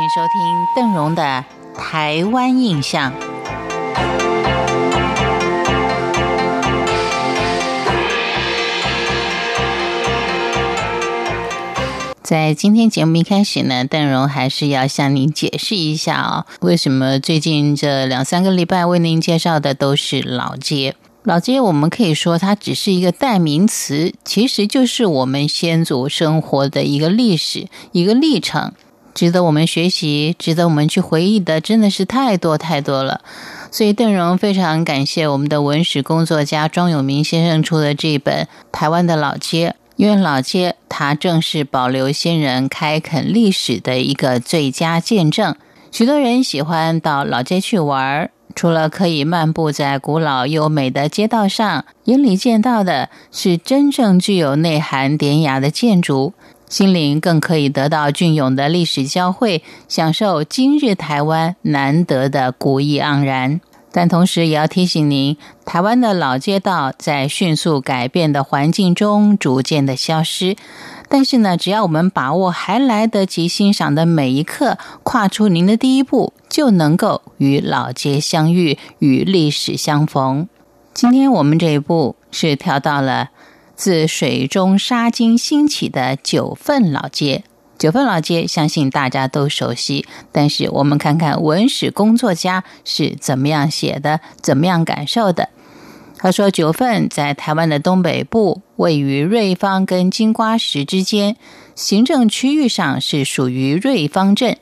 请收听邓荣的《台湾印象》。在今天节目一开始呢，邓荣还是要向您解释一下啊，为什么最近这两三个礼拜为您介绍的都是老街？老街我们可以说它只是一个代名词，其实就是我们先祖生活的一个历史、一个历程，值得我们学习、值得我们去回忆的，真的是太多太多了。所以邓荣非常感谢我们的文史工作家庄永明先生出的这本《台湾的老街》。因为老街，它正是保留先人开垦历史的一个最佳见证。许多人喜欢到老街去玩儿，除了可以漫步在古老优美的街道上，眼里见到的是真正具有内涵、典雅的建筑，心灵更可以得到隽永的历史交汇，享受今日台湾难得的古意盎然。但同时也要提醒您，台湾的老街道在迅速改变的环境中逐渐的消失。但是呢，只要我们把握还来得及欣赏的每一刻，跨出您的第一步，就能够与老街相遇，与历史相逢。今天我们这一步是跳到了自水中沙金兴起的九份老街。九份老街，相信大家都熟悉。但是，我们看看文史工作家是怎么样写的，怎么样感受的。他说：“九份在台湾的东北部，位于瑞芳跟金瓜石之间，行政区域上是属于瑞芳镇。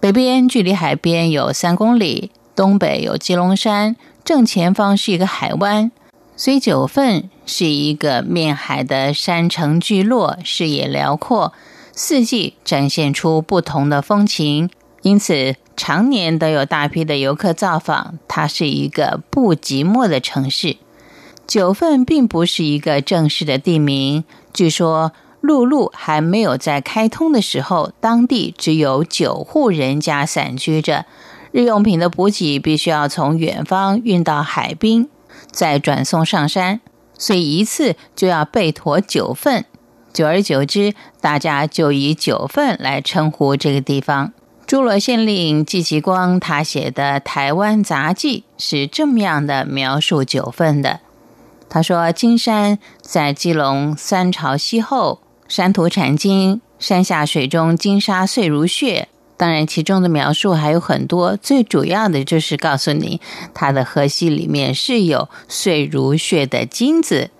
北边距离海边有三公里，东北有基隆山，正前方是一个海湾，所以九份是一个面海的山城聚落，视野辽阔。”四季展现出不同的风情，因此常年都有大批的游客造访。它是一个不寂寞的城市。九份并不是一个正式的地名，据说陆路还没有在开通的时候，当地只有九户人家散居着。日用品的补给必须要从远方运到海滨，再转送上山，所以一次就要备妥九份。久而久之，大家就以九份来称呼这个地方。诸罗县令季其光他写的《台湾杂记》是这么样的描述九份的。他说：“金山在基隆三朝西后，山土产金，山下水中金沙碎如屑。当然，其中的描述还有很多，最主要的就是告诉你，它的河系里面是有碎如屑的金子。”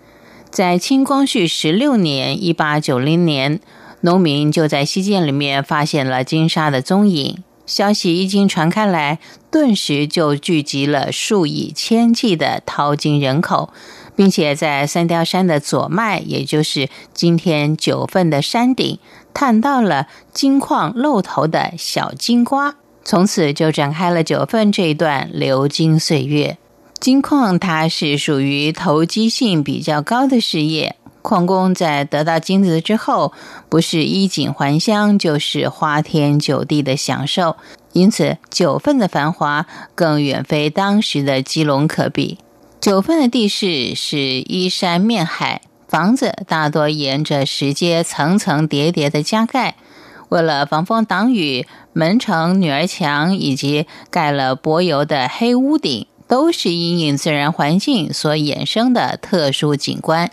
在清光绪十六年（一八九零年），农民就在西涧里面发现了金沙的踪影。消息一经传开来，顿时就聚集了数以千计的淘金人口，并且在三貂山的左脉，也就是今天九份的山顶，探到了金矿露头的小金瓜。从此就展开了九份这一段流金岁月。金矿它是属于投机性比较高的事业，矿工在得到金子之后，不是衣锦还乡，就是花天酒地的享受。因此，九份的繁华更远非当时的基隆可比。九份的地势是依山面海，房子大多沿着石阶层层叠叠的加盖，为了防风挡雨，门城、女儿墙以及盖了柏油的黑屋顶。都是因应自然环境所衍生的特殊景观。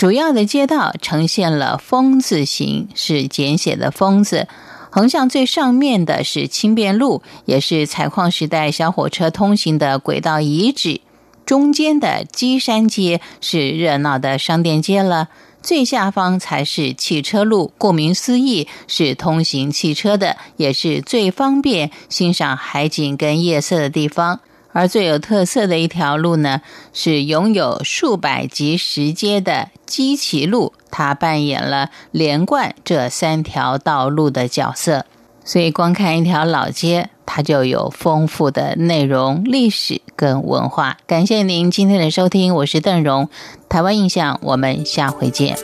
主要的街道呈现了“风”字形，是简写的“风”字。横向最上面的是轻便路，也是采矿时代小火车通行的轨道遗址。中间的基山街是热闹的商店街了。最下方才是汽车路，顾名思义，是通行汽车的，也是最方便欣赏海景跟夜色的地方。而最有特色的一条路呢，是拥有数百级石阶的基奇路，它扮演了连贯这三条道路的角色。所以，光看一条老街，它就有丰富的内容、历史跟文化。感谢您今天的收听，我是邓荣，台湾印象，我们下回见。